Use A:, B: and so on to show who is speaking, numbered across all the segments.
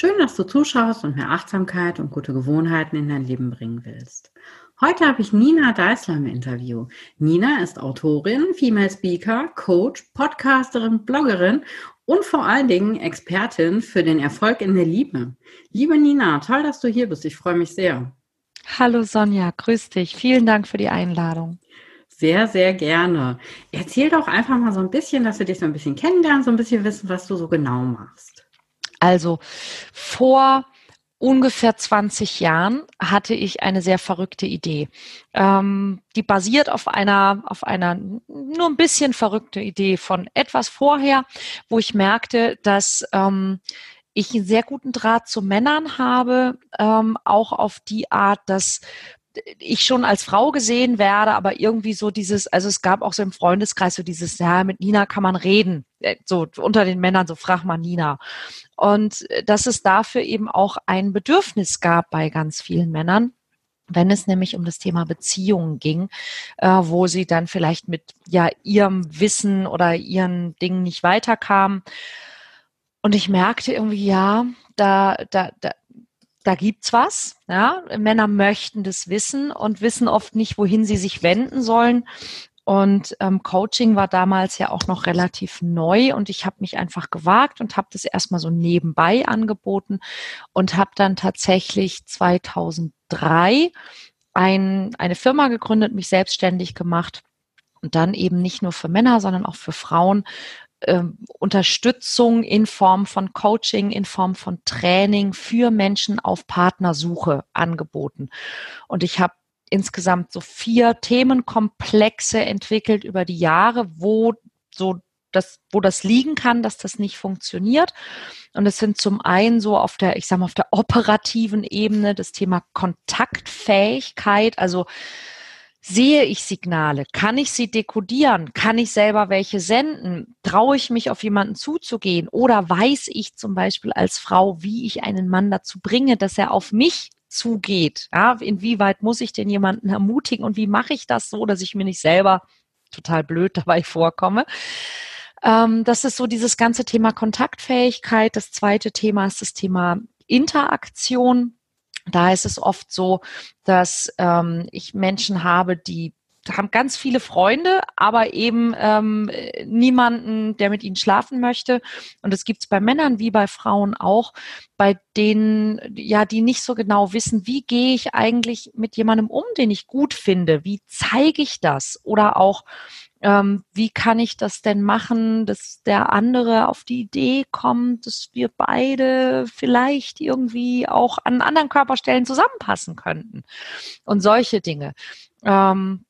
A: Schön, dass du zuschaust und mehr Achtsamkeit und gute Gewohnheiten in dein Leben bringen willst. Heute habe ich Nina Deißler im Interview. Nina ist Autorin, Female Speaker, Coach, Podcasterin, Bloggerin und vor allen Dingen Expertin für den Erfolg in der Liebe. Liebe Nina, toll, dass du hier bist. Ich freue mich sehr.
B: Hallo Sonja, grüß dich. Vielen Dank für die Einladung.
A: Sehr, sehr gerne. Erzähl doch einfach mal so ein bisschen, dass wir dich so ein bisschen kennenlernen, so ein bisschen wissen, was du so genau machst.
B: Also vor ungefähr 20 Jahren hatte ich eine sehr verrückte Idee. Ähm, die basiert auf einer, auf einer nur ein bisschen verrückte Idee von etwas vorher, wo ich merkte, dass ähm, ich einen sehr guten Draht zu Männern habe, ähm, auch auf die Art, dass ich schon als Frau gesehen werde, aber irgendwie so dieses, also es gab auch so im Freundeskreis so dieses, ja, mit Nina kann man reden, äh, so unter den Männern, so frag mal Nina. Und äh, dass es dafür eben auch ein Bedürfnis gab bei ganz vielen Männern, wenn es nämlich um das Thema Beziehungen ging, äh, wo sie dann vielleicht mit ja ihrem Wissen oder ihren Dingen nicht weiterkamen. Und ich merkte irgendwie, ja, da, da, da, da gibt's was. Ja? Männer möchten das wissen und wissen oft nicht, wohin sie sich wenden sollen. Und ähm, Coaching war damals ja auch noch relativ neu und ich habe mich einfach gewagt und habe das erstmal so nebenbei angeboten und habe dann tatsächlich 2003 ein, eine Firma gegründet, mich selbstständig gemacht und dann eben nicht nur für Männer, sondern auch für Frauen äh, Unterstützung in Form von Coaching, in Form von Training für Menschen auf Partnersuche angeboten. Und ich habe insgesamt so vier Themenkomplexe entwickelt über die Jahre, wo so das, wo das liegen kann, dass das nicht funktioniert. Und es sind zum einen so auf der, ich sage mal, auf der operativen Ebene das Thema Kontaktfähigkeit, also Sehe ich Signale? Kann ich sie dekodieren? Kann ich selber welche senden? Traue ich mich auf jemanden zuzugehen? Oder weiß ich zum Beispiel als Frau, wie ich einen Mann dazu bringe, dass er auf mich zugeht? Ja, inwieweit muss ich denn jemanden ermutigen und wie mache ich das so, dass ich mir nicht selber total blöd dabei vorkomme? Ähm, das ist so dieses ganze Thema Kontaktfähigkeit. Das zweite Thema ist das Thema Interaktion. Da ist es oft so, dass ähm, ich Menschen habe, die haben ganz viele Freunde, aber eben ähm, niemanden, der mit ihnen schlafen möchte. Und das gibt es bei Männern wie bei Frauen auch, bei denen, ja, die nicht so genau wissen, wie gehe ich eigentlich mit jemandem um, den ich gut finde? Wie zeige ich das? Oder auch, ähm, wie kann ich das denn machen, dass der andere auf die Idee kommt, dass wir beide vielleicht irgendwie auch an anderen Körperstellen zusammenpassen könnten und solche Dinge. Ähm,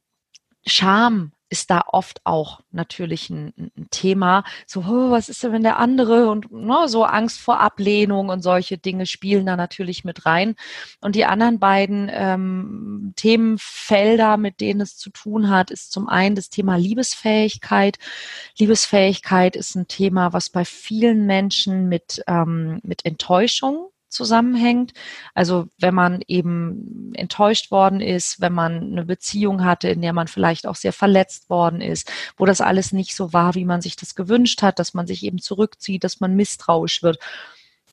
B: Scham ist da oft auch natürlich ein, ein Thema. So, oh, was ist denn, wenn der andere und ne, so Angst vor Ablehnung und solche Dinge spielen da natürlich mit rein. Und die anderen beiden ähm, Themenfelder, mit denen es zu tun hat, ist zum einen das Thema Liebesfähigkeit. Liebesfähigkeit ist ein Thema, was bei vielen Menschen mit, ähm, mit Enttäuschung zusammenhängt. Also wenn man eben enttäuscht worden ist, wenn man eine Beziehung hatte, in der man vielleicht auch sehr verletzt worden ist, wo das alles nicht so war, wie man sich das gewünscht hat, dass man sich eben zurückzieht, dass man misstrauisch wird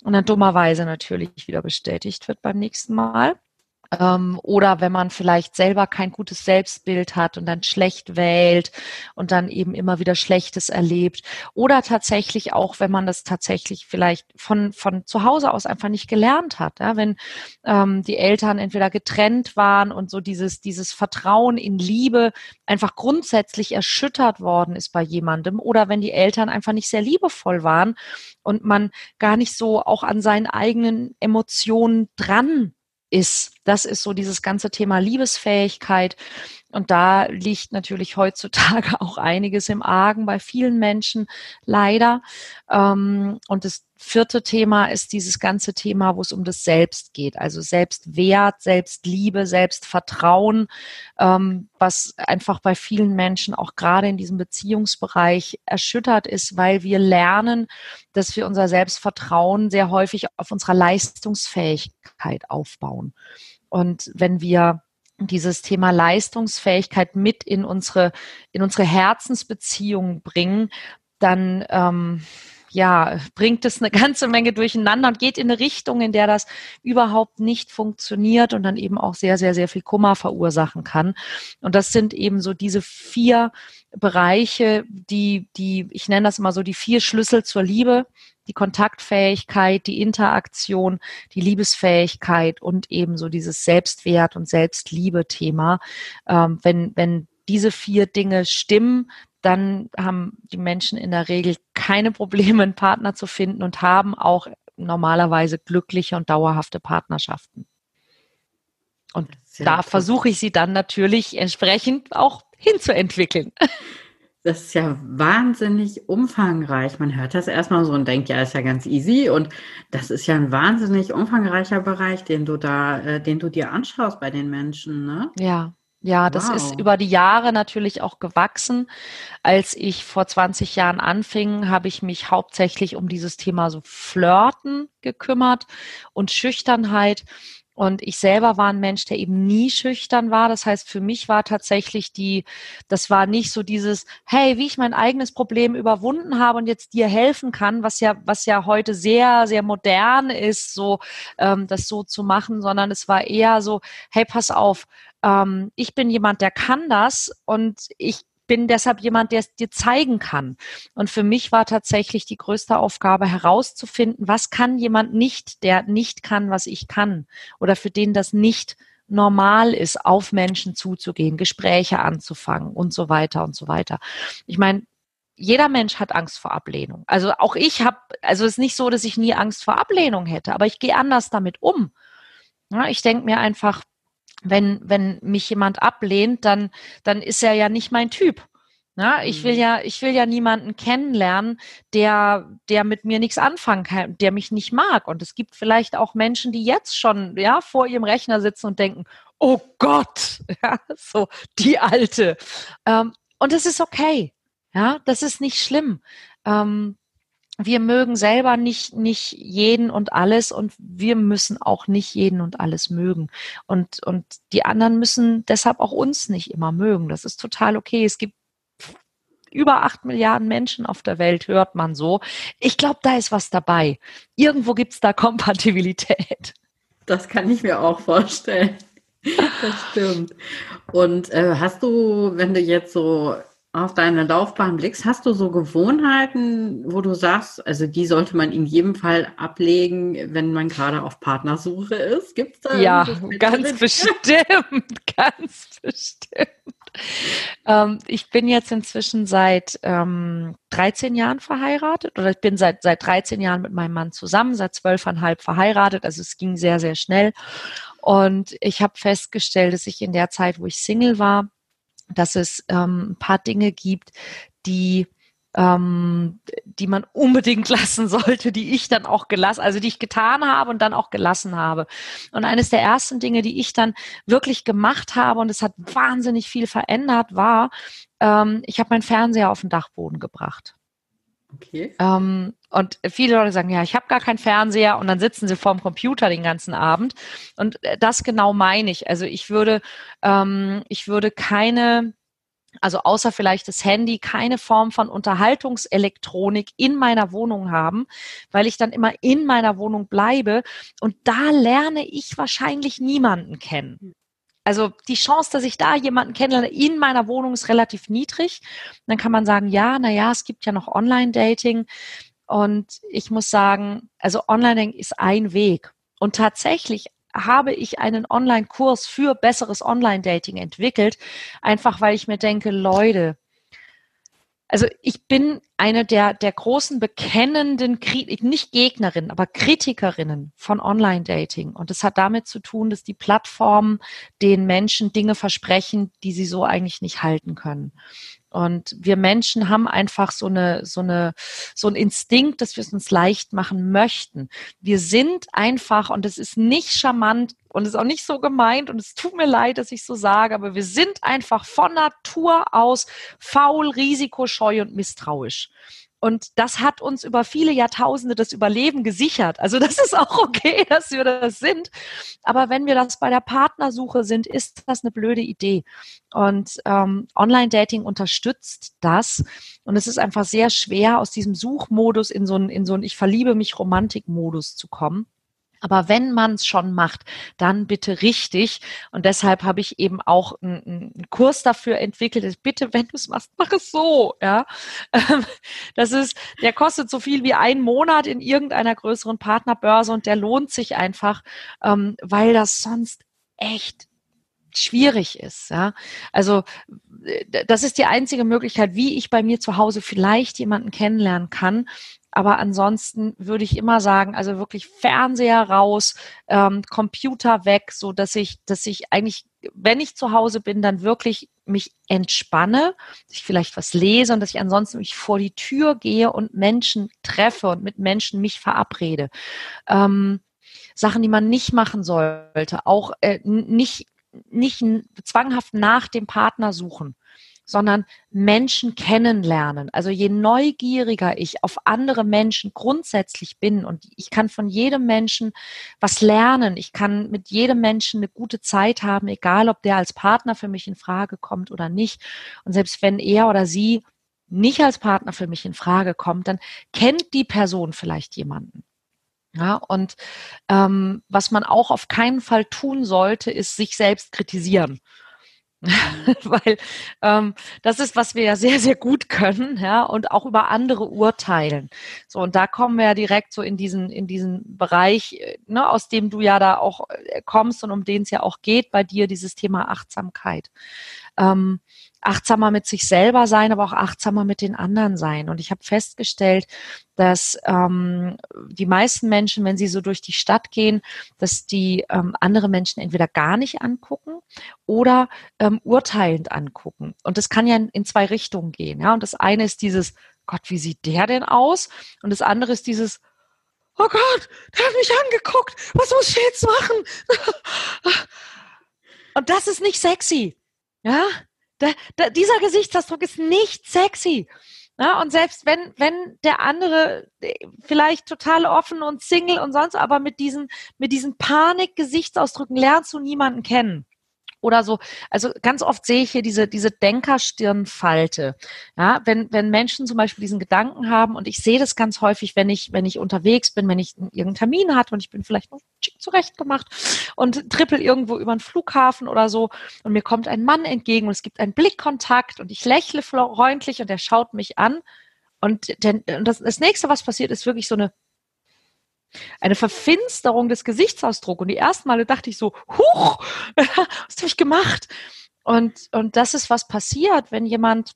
B: und dann dummerweise natürlich wieder bestätigt wird beim nächsten Mal. Ähm, oder wenn man vielleicht selber kein gutes Selbstbild hat und dann schlecht wählt und dann eben immer wieder Schlechtes erlebt. Oder tatsächlich auch, wenn man das tatsächlich vielleicht von, von zu Hause aus einfach nicht gelernt hat. Ja? Wenn ähm, die Eltern entweder getrennt waren und so dieses, dieses Vertrauen in Liebe einfach grundsätzlich erschüttert worden ist bei jemandem. Oder wenn die Eltern einfach nicht sehr liebevoll waren und man gar nicht so auch an seinen eigenen Emotionen dran ist. Das ist so dieses ganze Thema Liebesfähigkeit. Und da liegt natürlich heutzutage auch einiges im Argen bei vielen Menschen, leider. Ähm, und das vierte Thema ist dieses ganze Thema, wo es um das Selbst geht. Also Selbstwert, Selbstliebe, Selbstvertrauen, ähm, was einfach bei vielen Menschen auch gerade in diesem Beziehungsbereich erschüttert ist, weil wir lernen, dass wir unser Selbstvertrauen sehr häufig auf unserer Leistungsfähigkeit aufbauen. Und wenn wir dieses Thema Leistungsfähigkeit mit in unsere, in unsere Herzensbeziehungen bringen, dann ähm, ja, bringt es eine ganze Menge durcheinander und geht in eine Richtung, in der das überhaupt nicht funktioniert und dann eben auch sehr, sehr, sehr viel Kummer verursachen kann. Und das sind eben so diese vier Bereiche, die, die, ich nenne das immer so die vier Schlüssel zur Liebe, die Kontaktfähigkeit, die Interaktion, die Liebesfähigkeit und eben so dieses Selbstwert und Selbstliebe-Thema. Ähm, wenn, wenn diese vier Dinge stimmen, dann haben die Menschen in der Regel keine Probleme, einen Partner zu finden und haben auch normalerweise glückliche und dauerhafte Partnerschaften. Und Sehr da versuche ich sie dann natürlich entsprechend auch hinzuentwickeln.
A: Das ist ja wahnsinnig umfangreich. Man hört das erstmal so und denkt, ja, ist ja ganz easy. Und das ist ja ein wahnsinnig umfangreicher Bereich, den du da, äh, den du dir anschaust bei den Menschen, ne?
B: Ja, ja, das wow. ist über die Jahre natürlich auch gewachsen. Als ich vor 20 Jahren anfing, habe ich mich hauptsächlich um dieses Thema so Flirten gekümmert und Schüchternheit. Und ich selber war ein Mensch, der eben nie schüchtern war. Das heißt, für mich war tatsächlich die, das war nicht so dieses, hey, wie ich mein eigenes Problem überwunden habe und jetzt dir helfen kann, was ja, was ja heute sehr, sehr modern ist, so ähm, das so zu machen, sondern es war eher so, hey, pass auf, ähm, ich bin jemand, der kann das und ich bin deshalb jemand, der es dir zeigen kann. Und für mich war tatsächlich die größte Aufgabe herauszufinden, was kann jemand nicht, der nicht kann, was ich kann oder für den das nicht normal ist, auf Menschen zuzugehen, Gespräche anzufangen und so weiter und so weiter. Ich meine, jeder Mensch hat Angst vor Ablehnung. Also auch ich habe, also es ist nicht so, dass ich nie Angst vor Ablehnung hätte, aber ich gehe anders damit um. Ich denke mir einfach, wenn, wenn mich jemand ablehnt, dann, dann ist er ja nicht mein Typ. Na, ich will mhm. ja, ich will ja niemanden kennenlernen, der, der mit mir nichts anfangen kann, der mich nicht mag. Und es gibt vielleicht auch Menschen, die jetzt schon, ja, vor ihrem Rechner sitzen und denken, oh Gott, ja, so, die Alte. Ähm, und das ist okay. Ja, das ist nicht schlimm. Ähm, wir mögen selber nicht, nicht jeden und alles und wir müssen auch nicht jeden und alles mögen. Und, und die anderen müssen deshalb auch uns nicht immer mögen. Das ist total okay. Es gibt über acht Milliarden Menschen auf der Welt, hört man so. Ich glaube, da ist was dabei. Irgendwo gibt es da Kompatibilität.
A: Das kann ich mir auch vorstellen. Das stimmt. Und äh, hast du, wenn du jetzt so auf deine Laufbahn blickst, hast du so Gewohnheiten, wo du sagst, also die sollte man in jedem Fall ablegen, wenn man gerade auf Partnersuche ist?
B: Gibt es da? Ja, ganz bestimmt, ganz bestimmt. Ähm, ich bin jetzt inzwischen seit ähm, 13 Jahren verheiratet oder ich bin seit, seit 13 Jahren mit meinem Mann zusammen, seit zwölfeinhalb verheiratet. Also es ging sehr, sehr schnell. Und ich habe festgestellt, dass ich in der Zeit, wo ich Single war, dass es ähm, ein paar Dinge gibt, die ähm, die man unbedingt lassen sollte, die ich dann auch gelassen, also die ich getan habe und dann auch gelassen habe. Und eines der ersten Dinge, die ich dann wirklich gemacht habe und es hat wahnsinnig viel verändert, war, ähm, ich habe meinen Fernseher auf den Dachboden gebracht. Okay. Ähm, und viele Leute sagen, ja, ich habe gar keinen Fernseher und dann sitzen sie vorm Computer den ganzen Abend. Und äh, das genau meine ich. Also ich würde, ähm, ich würde keine also außer vielleicht das Handy, keine Form von Unterhaltungselektronik in meiner Wohnung haben, weil ich dann immer in meiner Wohnung bleibe. Und da lerne ich wahrscheinlich niemanden kennen. Also die Chance, dass ich da jemanden kennenlerne in meiner Wohnung ist relativ niedrig. Dann kann man sagen, ja, na ja, es gibt ja noch Online-Dating. Und ich muss sagen, also Online-Dating ist ein Weg. Und tatsächlich habe ich einen Online-Kurs für besseres Online-Dating entwickelt, einfach weil ich mir denke, Leute, also ich bin eine der, der großen bekennenden, nicht Gegnerinnen, aber Kritikerinnen von Online-Dating. Und das hat damit zu tun, dass die Plattformen den Menschen Dinge versprechen, die sie so eigentlich nicht halten können. Und wir Menschen haben einfach so eine, so eine, so ein Instinkt, dass wir es uns leicht machen möchten. Wir sind einfach, und es ist nicht charmant und es ist auch nicht so gemeint und es tut mir leid, dass ich so sage, aber wir sind einfach von Natur aus faul, risikoscheu und misstrauisch. Und das hat uns über viele Jahrtausende das Überleben gesichert. Also das ist auch okay, dass wir das sind. Aber wenn wir das bei der Partnersuche sind, ist das eine blöde Idee. Und ähm, Online-Dating unterstützt das. Und es ist einfach sehr schwer, aus diesem Suchmodus in so einen, in so einen Ich verliebe mich Romantik-Modus zu kommen. Aber wenn man es schon macht, dann bitte richtig. Und deshalb habe ich eben auch einen, einen Kurs dafür entwickelt. Bitte, wenn du es machst, mach es so. Ja, das ist, der kostet so viel wie ein Monat in irgendeiner größeren Partnerbörse und der lohnt sich einfach, ähm, weil das sonst echt schwierig ist. Ja? Also das ist die einzige Möglichkeit, wie ich bei mir zu Hause vielleicht jemanden kennenlernen kann, aber ansonsten würde ich immer sagen, also wirklich Fernseher raus, ähm, Computer weg, so dass ich, dass ich eigentlich, wenn ich zu Hause bin, dann wirklich mich entspanne, dass ich vielleicht was lese und dass ich ansonsten mich vor die Tür gehe und Menschen treffe und mit Menschen mich verabrede. Ähm, Sachen, die man nicht machen sollte, auch äh, nicht, nicht zwanghaft nach dem Partner suchen sondern Menschen kennenlernen. Also je neugieriger ich auf andere Menschen grundsätzlich bin und ich kann von jedem Menschen was lernen, ich kann mit jedem Menschen eine gute Zeit haben, egal ob der als Partner für mich in Frage kommt oder nicht. Und selbst wenn er oder sie nicht als Partner für mich in Frage kommt, dann kennt die Person vielleicht jemanden. Ja, und ähm, was man auch auf keinen Fall tun sollte, ist sich selbst kritisieren. weil ähm, das ist, was wir ja sehr, sehr gut können, ja, und auch über andere urteilen. So, und da kommen wir ja direkt so in diesen, in diesen Bereich, äh, ne, aus dem du ja da auch äh, kommst und um den es ja auch geht bei dir, dieses Thema Achtsamkeit. Ähm, achtsamer mit sich selber sein, aber auch achtsamer mit den anderen sein. Und ich habe festgestellt, dass ähm, die meisten Menschen, wenn sie so durch die Stadt gehen, dass die ähm, andere Menschen entweder gar nicht angucken oder ähm, urteilend angucken. Und das kann ja in, in zwei Richtungen gehen. Ja? Und das eine ist dieses, Gott, wie sieht der denn aus? Und das andere ist dieses, oh Gott, der hat mich angeguckt, was muss ich jetzt machen? Und das ist nicht sexy. Ja, da, da, dieser Gesichtsausdruck ist nicht sexy. Ja, und selbst wenn, wenn der andere äh, vielleicht total offen und Single und sonst, aber mit diesen, mit diesen Panik-Gesichtsausdrücken lernst du niemanden kennen oder so. Also ganz oft sehe ich hier diese, diese Denkerstirnfalte. Ja, wenn, wenn Menschen zum Beispiel diesen Gedanken haben und ich sehe das ganz häufig, wenn ich, wenn ich unterwegs bin, wenn ich irgendeinen Termin hatte und ich bin vielleicht noch zurechtgemacht und trippel irgendwo über einen Flughafen oder so und mir kommt ein Mann entgegen und es gibt einen Blickkontakt und ich lächle freundlich und er schaut mich an und, das nächste, was passiert, ist wirklich so eine eine Verfinsterung des Gesichtsausdrucks. Und die ersten Male dachte ich so, huch, was habe ich gemacht? Und, und das ist, was passiert, wenn jemand,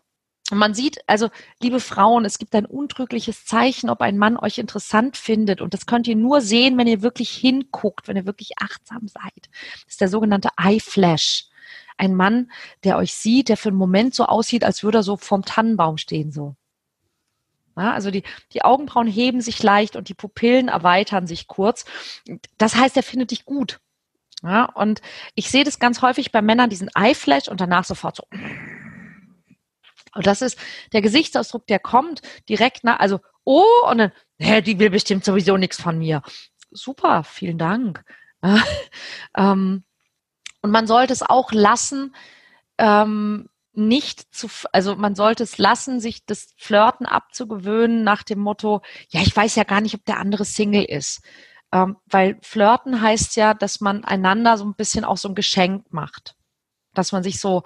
B: man sieht, also liebe Frauen, es gibt ein untrügliches Zeichen, ob ein Mann euch interessant findet. Und das könnt ihr nur sehen, wenn ihr wirklich hinguckt, wenn ihr wirklich achtsam seid. Das ist der sogenannte Eye Flash. Ein Mann, der euch sieht, der für einen Moment so aussieht, als würde er so vorm Tannenbaum stehen, so. Ja, also die, die Augenbrauen heben sich leicht und die Pupillen erweitern sich kurz. Das heißt, er findet dich gut. Ja, und ich sehe das ganz häufig bei Männern, diesen Eyeflash und danach sofort so. Und das ist der Gesichtsausdruck, der kommt direkt nach, also, oh, und dann, hä, die will bestimmt sowieso nichts von mir. Super, vielen Dank. ähm, und man sollte es auch lassen, ähm, nicht zu, also man sollte es lassen, sich das Flirten abzugewöhnen nach dem Motto, ja, ich weiß ja gar nicht, ob der andere Single ist. Ähm, weil Flirten heißt ja, dass man einander so ein bisschen auch so ein Geschenk macht. Dass man sich so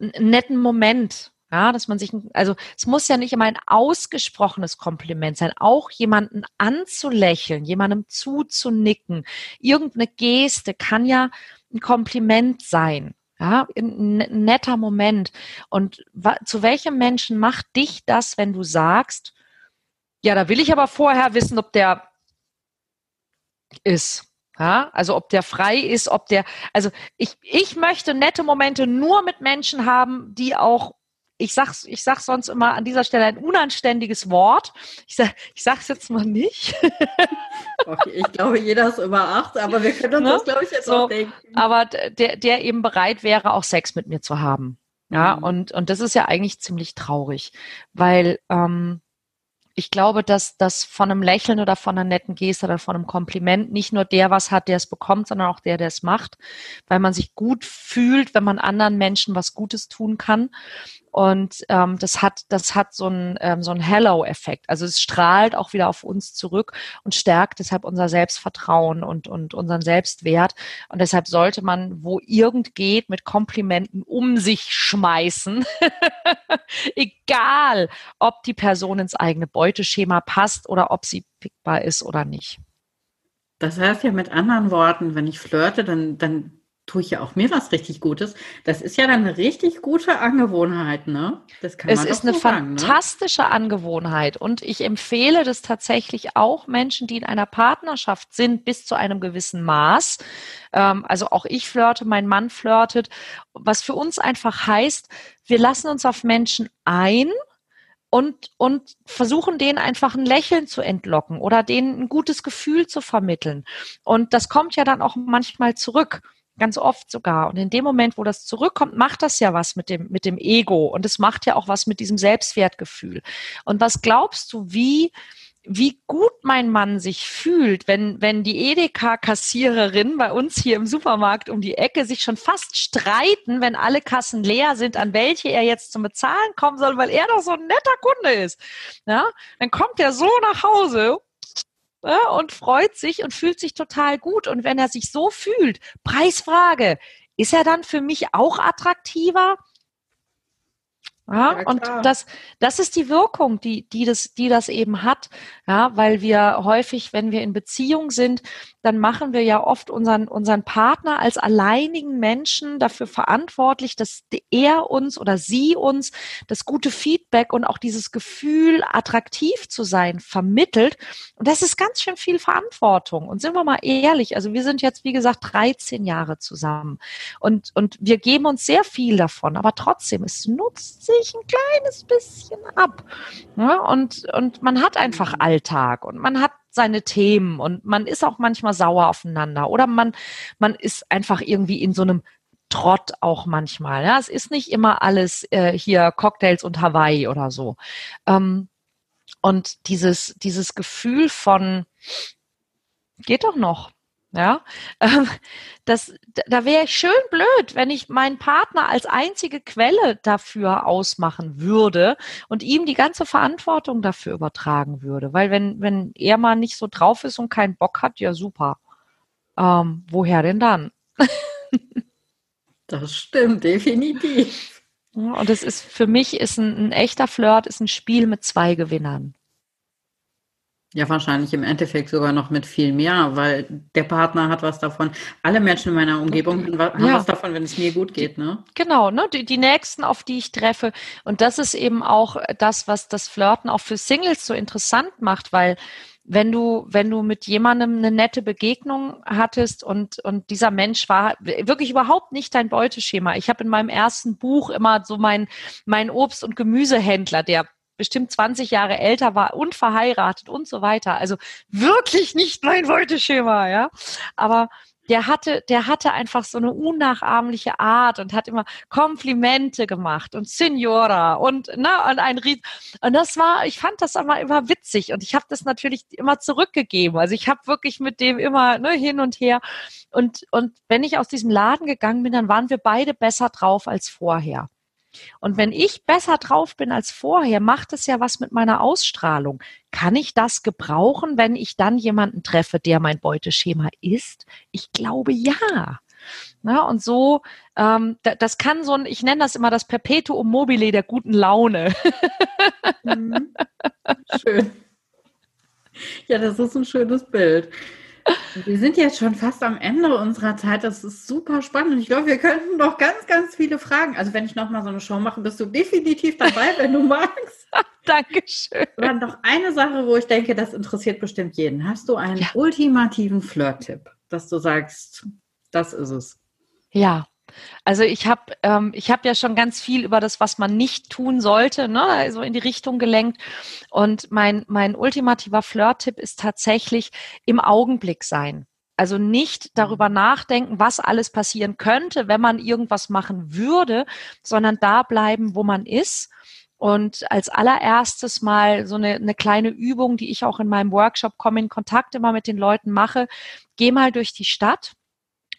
B: einen netten Moment, ja, dass man sich, also es muss ja nicht immer ein ausgesprochenes Kompliment sein, auch jemanden anzulächeln, jemandem zuzunicken, irgendeine Geste kann ja ein Kompliment sein. Ja, ein netter Moment. Und zu welchem Menschen macht dich das, wenn du sagst, ja, da will ich aber vorher wissen, ob der ist. Ja, also ob der frei ist, ob der, also ich, ich möchte nette Momente nur mit Menschen haben, die auch, ich sag's, ich sag's sonst immer an dieser Stelle ein unanständiges Wort. Ich sag, ich sag's jetzt mal nicht.
A: Okay, ich glaube, jeder ist über acht, aber wir können uns ne? das, glaube ich, jetzt so, auch denken.
B: Aber der, der eben bereit wäre, auch Sex mit mir zu haben. Ja, mhm. und, und das ist ja eigentlich ziemlich traurig, weil ähm, ich glaube, dass das von einem Lächeln oder von einer netten Geste oder von einem Kompliment nicht nur der was hat, der es bekommt, sondern auch der, der es macht, weil man sich gut fühlt, wenn man anderen Menschen was Gutes tun kann. Und ähm, das hat, das hat so einen ähm, so einen Hello-Effekt. Also es strahlt auch wieder auf uns zurück und stärkt deshalb unser Selbstvertrauen und, und unseren Selbstwert. Und deshalb sollte man, wo irgend geht, mit Komplimenten um sich schmeißen. Egal, ob die Person ins eigene Beuteschema passt oder ob sie pickbar ist oder nicht.
A: Das heißt ja mit anderen Worten, wenn ich flirte, dann, dann tue ich ja auch mir was richtig Gutes. Das ist ja dann eine richtig gute Angewohnheit, ne?
B: Das kann es man ist eine so fantastische sagen, ne? Angewohnheit und ich empfehle das tatsächlich auch Menschen, die in einer Partnerschaft sind, bis zu einem gewissen Maß. Ähm, also auch ich flirte, mein Mann flirtet, was für uns einfach heißt, wir lassen uns auf Menschen ein und, und versuchen denen einfach ein Lächeln zu entlocken oder denen ein gutes Gefühl zu vermitteln. Und das kommt ja dann auch manchmal zurück. Ganz oft sogar. Und in dem Moment, wo das zurückkommt, macht das ja was mit dem, mit dem Ego. Und es macht ja auch was mit diesem Selbstwertgefühl. Und was glaubst du, wie, wie gut mein Mann sich fühlt, wenn, wenn die Edeka-Kassiererin bei uns hier im Supermarkt um die Ecke sich schon fast streiten, wenn alle Kassen leer sind, an welche er jetzt zum Bezahlen kommen soll, weil er doch so ein netter Kunde ist. Ja, dann kommt er so nach Hause und freut sich und fühlt sich total gut. Und wenn er sich so fühlt, Preisfrage, ist er dann für mich auch attraktiver? Ja, ja und das, das ist die Wirkung, die, die, das, die das eben hat. Ja, weil wir häufig, wenn wir in Beziehung sind, dann machen wir ja oft unseren, unseren Partner als alleinigen Menschen dafür verantwortlich, dass er uns oder sie uns das gute Feedback und auch dieses Gefühl, attraktiv zu sein, vermittelt. Und das ist ganz schön viel Verantwortung. Und sind wir mal ehrlich, also wir sind jetzt, wie gesagt, 13 Jahre zusammen. Und, und wir geben uns sehr viel davon, aber trotzdem, es nutzt sich ein kleines bisschen ab. Ja, und, und man hat einfach Alltag und man hat seine Themen und man ist auch manchmal sauer aufeinander oder man, man ist einfach irgendwie in so einem Trott auch manchmal. Ja, es ist nicht immer alles äh, hier Cocktails und Hawaii oder so. Ähm, und dieses, dieses Gefühl von, geht doch noch. Ja, ähm, das, da wäre ich schön blöd, wenn ich meinen Partner als einzige Quelle dafür ausmachen würde und ihm die ganze Verantwortung dafür übertragen würde. Weil wenn, wenn er mal nicht so drauf ist und keinen Bock hat, ja super. Ähm, woher denn dann?
A: das stimmt, definitiv.
B: und es ist für mich ist ein, ein echter Flirt, ist ein Spiel mit zwei Gewinnern.
A: Ja, wahrscheinlich im Endeffekt sogar noch mit viel mehr, weil der Partner hat was davon. Alle Menschen in meiner Umgebung haben ja. was davon, wenn es mir gut geht, ne?
B: Genau, ne? Die, die nächsten, auf die ich treffe. Und das ist eben auch das, was das Flirten auch für Singles so interessant macht, weil wenn du, wenn du mit jemandem eine nette Begegnung hattest und, und dieser Mensch war wirklich überhaupt nicht dein Beuteschema. Ich habe in meinem ersten Buch immer so mein, mein Obst- und Gemüsehändler, der bestimmt 20 Jahre älter war und verheiratet und so weiter. Also wirklich nicht mein Beuteschema, ja. Aber der hatte, der hatte einfach so eine unnachahmliche Art und hat immer Komplimente gemacht und Signora und na und ein Ries und das war, ich fand das immer immer witzig und ich habe das natürlich immer zurückgegeben. Also ich habe wirklich mit dem immer ne, hin und her und und wenn ich aus diesem Laden gegangen bin, dann waren wir beide besser drauf als vorher. Und wenn ich besser drauf bin als vorher, macht es ja was mit meiner Ausstrahlung. Kann ich das gebrauchen, wenn ich dann jemanden treffe, der mein Beuteschema ist? Ich glaube ja. Na, und so, ähm, das kann so ein, ich nenne das immer das Perpetuum mobile der guten Laune.
A: Mhm. Schön. Ja, das ist ein schönes Bild. Wir sind jetzt schon fast am Ende unserer Zeit. Das ist super spannend. Ich glaube, wir könnten noch ganz, ganz viele Fragen. Also wenn ich nochmal so eine Show mache, bist du definitiv dabei, wenn du magst.
B: Dankeschön.
A: Aber noch eine Sache, wo ich denke, das interessiert bestimmt jeden. Hast du einen ja. ultimativen Flirt-Tipp, dass du sagst, das ist es?
B: Ja, also ich habe ähm, ich habe ja schon ganz viel über das, was man nicht tun sollte, ne, also in die Richtung gelenkt. Und mein mein ultimativer Flirt-Tipp ist tatsächlich im Augenblick sein. Also nicht darüber mhm. nachdenken, was alles passieren könnte, wenn man irgendwas machen würde, sondern da bleiben, wo man ist. Und als allererstes mal so eine, eine kleine Übung, die ich auch in meinem Workshop Komm in Kontakt immer mit den Leuten mache. Geh mal durch die Stadt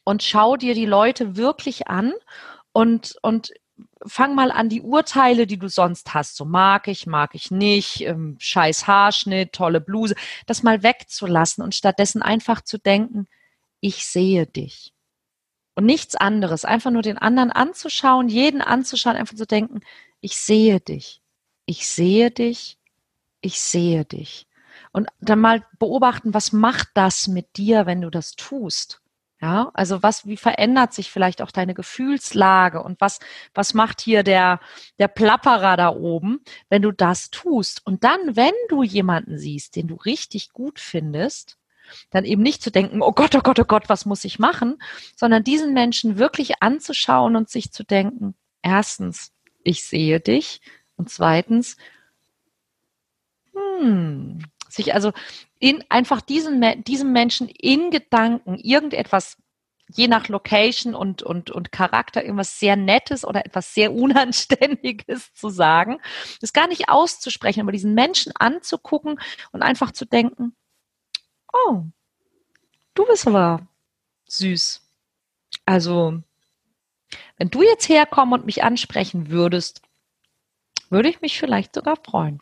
B: und schau dir die Leute wirklich an und, und fang mal an die Urteile, die du sonst hast, so mag ich, mag ich nicht, ähm, scheiß Haarschnitt, tolle Bluse, das mal wegzulassen und stattdessen einfach zu denken, ich sehe dich. Und nichts anderes, einfach nur den anderen anzuschauen, jeden anzuschauen, einfach zu denken, ich sehe dich, ich sehe dich, ich sehe dich. Und dann mal beobachten, was macht das mit dir, wenn du das tust? Ja, also was, wie verändert sich vielleicht auch deine Gefühlslage und was, was macht hier der, der Plapperer da oben, wenn du das tust? Und dann, wenn du jemanden siehst, den du richtig gut findest, dann eben nicht zu denken, oh Gott, oh Gott, oh Gott, was muss ich machen, sondern diesen Menschen wirklich anzuschauen und sich zu denken, erstens, ich sehe dich und zweitens, hm, sich also in einfach diesen, diesem Menschen in Gedanken irgendetwas je nach Location und, und, und Charakter irgendwas sehr Nettes oder etwas sehr Unanständiges zu sagen, das gar nicht auszusprechen, aber diesen Menschen anzugucken und einfach zu denken, oh, du bist aber süß. Also, wenn du jetzt herkommen und mich ansprechen würdest, würde ich mich vielleicht sogar freuen.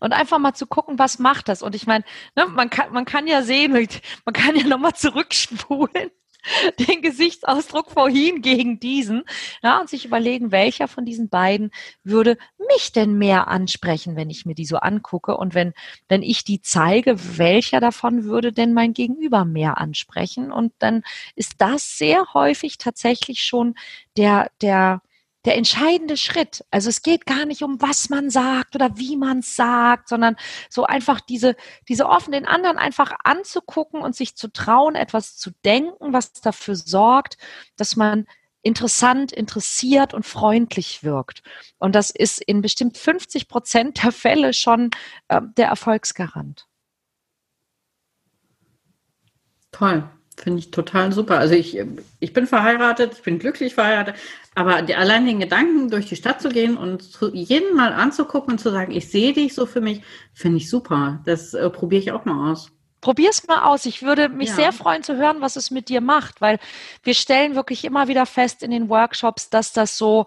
B: Und einfach mal zu gucken, was macht das? Und ich meine, ne, man, kann, man kann ja sehen, man kann ja nochmal zurückspulen, den Gesichtsausdruck vorhin gegen diesen, ja, und sich überlegen, welcher von diesen beiden würde mich denn mehr ansprechen, wenn ich mir die so angucke und wenn, wenn ich die zeige, welcher davon würde denn mein Gegenüber mehr ansprechen? Und dann ist das sehr häufig tatsächlich schon der, der, der entscheidende Schritt. Also es geht gar nicht um, was man sagt oder wie man es sagt, sondern so einfach diese, diese offen den anderen einfach anzugucken und sich zu trauen, etwas zu denken, was dafür sorgt, dass man interessant, interessiert und freundlich wirkt. Und das ist in bestimmt 50 Prozent der Fälle schon äh, der Erfolgsgarant.
A: Toll. Finde ich total super. Also ich, ich bin verheiratet, ich bin glücklich verheiratet, aber die, allein den Gedanken, durch die Stadt zu gehen und zu, jeden mal anzugucken und zu sagen, ich sehe dich so für mich, finde ich super. Das äh, probiere ich auch mal aus.
B: Probier's mal aus. Ich würde mich ja. sehr freuen zu hören, was es mit dir macht, weil wir stellen wirklich immer wieder fest in den Workshops, dass das so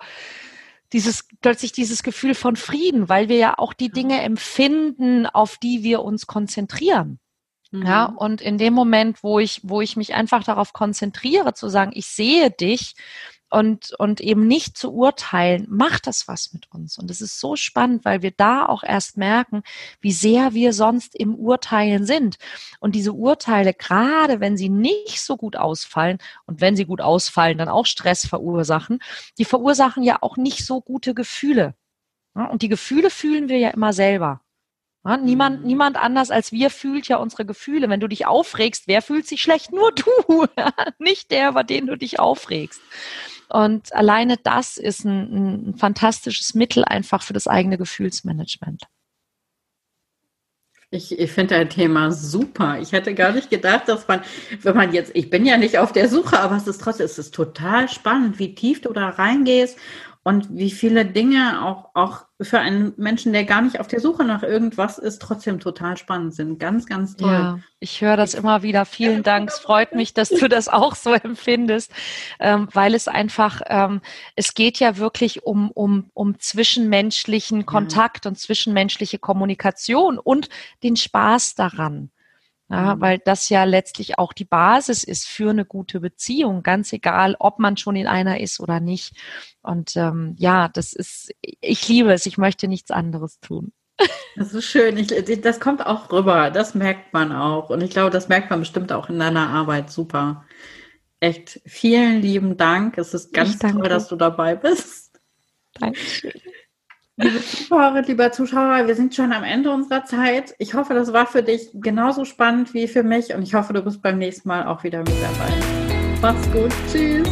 B: dieses plötzlich dieses Gefühl von Frieden, weil wir ja auch die Dinge empfinden, auf die wir uns konzentrieren. Mhm. Ja, und in dem Moment, wo ich, wo ich mich einfach darauf konzentriere, zu sagen, ich sehe dich und, und eben nicht zu urteilen, macht das was mit uns. Und es ist so spannend, weil wir da auch erst merken, wie sehr wir sonst im Urteilen sind. Und diese Urteile, gerade wenn sie nicht so gut ausfallen und wenn sie gut ausfallen, dann auch Stress verursachen, die verursachen ja auch nicht so gute Gefühle. Und die Gefühle fühlen wir ja immer selber. Ja, niemand, mhm. niemand anders als wir fühlt ja unsere Gefühle. Wenn du dich aufregst, wer fühlt sich schlecht? Nur du, nicht der, über den du dich aufregst. Und alleine das ist ein, ein fantastisches Mittel einfach für das eigene Gefühlsmanagement.
A: Ich, ich finde dein Thema super. Ich hätte gar nicht gedacht, dass man, wenn man jetzt, ich bin ja nicht auf der Suche, aber es ist trotzdem, es ist total spannend, wie tief du da reingehst und wie viele Dinge auch, auch für einen Menschen, der gar nicht auf der Suche nach irgendwas ist, trotzdem total spannend sind. Ganz, ganz toll. Ja,
B: ich höre das immer wieder. Vielen Dank. Es freut mich, dass du das auch so empfindest, ähm, weil es einfach, ähm, es geht ja wirklich um, um, um zwischenmenschlichen Kontakt ja. und zwischenmenschliche Kommunikation und den Spaß daran. Ja, mhm. weil das ja letztlich auch die Basis ist für eine gute Beziehung, ganz egal, ob man schon in einer ist oder nicht. Und ähm, ja, das ist, ich liebe es, ich möchte nichts anderes tun.
A: Das ist schön. Ich, das kommt auch rüber. Das merkt man auch. Und ich glaube, das merkt man bestimmt auch in deiner Arbeit super. Echt vielen lieben Dank. Es ist ganz toll, dass du dabei bist.
B: Dankeschön.
A: Liebe Zuschauerinnen, lieber Zuschauer, wir sind schon am Ende unserer Zeit. Ich hoffe, das war für dich genauso spannend wie für mich und ich hoffe, du bist beim nächsten Mal auch wieder mit dabei. Mach's gut. Tschüss.